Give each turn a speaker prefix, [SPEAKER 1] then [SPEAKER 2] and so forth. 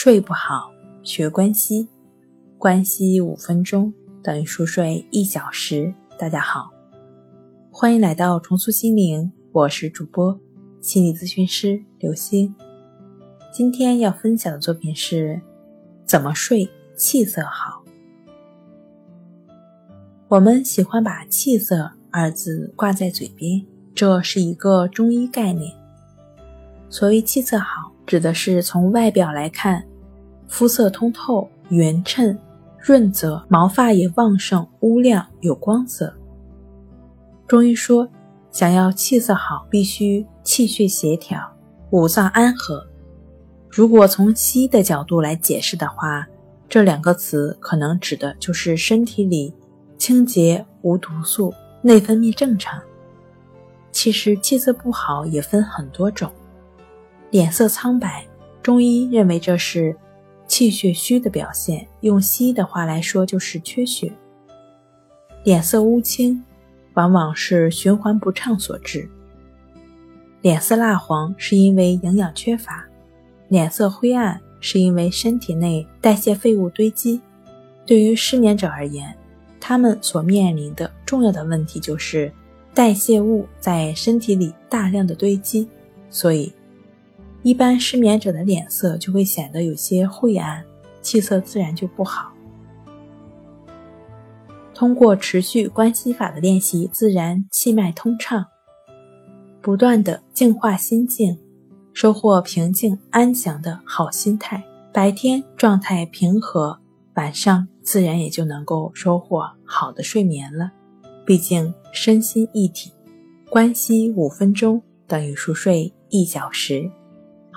[SPEAKER 1] 睡不好，学关西，关西五分钟等于熟睡一小时。大家好，欢迎来到重塑心灵，我是主播心理咨询师刘星。今天要分享的作品是怎么睡气色好。我们喜欢把“气色”二字挂在嘴边，这是一个中医概念。所谓气色好，指的是从外表来看，肤色通透、匀称、润泽，毛发也旺盛、乌亮、有光泽。中医说，想要气色好，必须气血协调、五脏安和。如果从西医的角度来解释的话，这两个词可能指的就是身体里清洁、无毒素、内分泌正常。其实气色不好也分很多种。脸色苍白，中医认为这是气血虚的表现，用西医的话来说就是缺血。脸色乌青，往往是循环不畅所致。脸色蜡黄是因为营养缺乏，脸色灰暗是因为身体内代谢废物堆积。对于失眠者而言，他们所面临的重要的问题就是代谢物在身体里大量的堆积，所以。一般失眠者的脸色就会显得有些晦暗，气色自然就不好。通过持续关系法的练习，自然气脉通畅，不断的净化心境，收获平静安详的好心态。白天状态平和，晚上自然也就能够收获好的睡眠了。毕竟身心一体，关系五分钟等于熟睡一小时。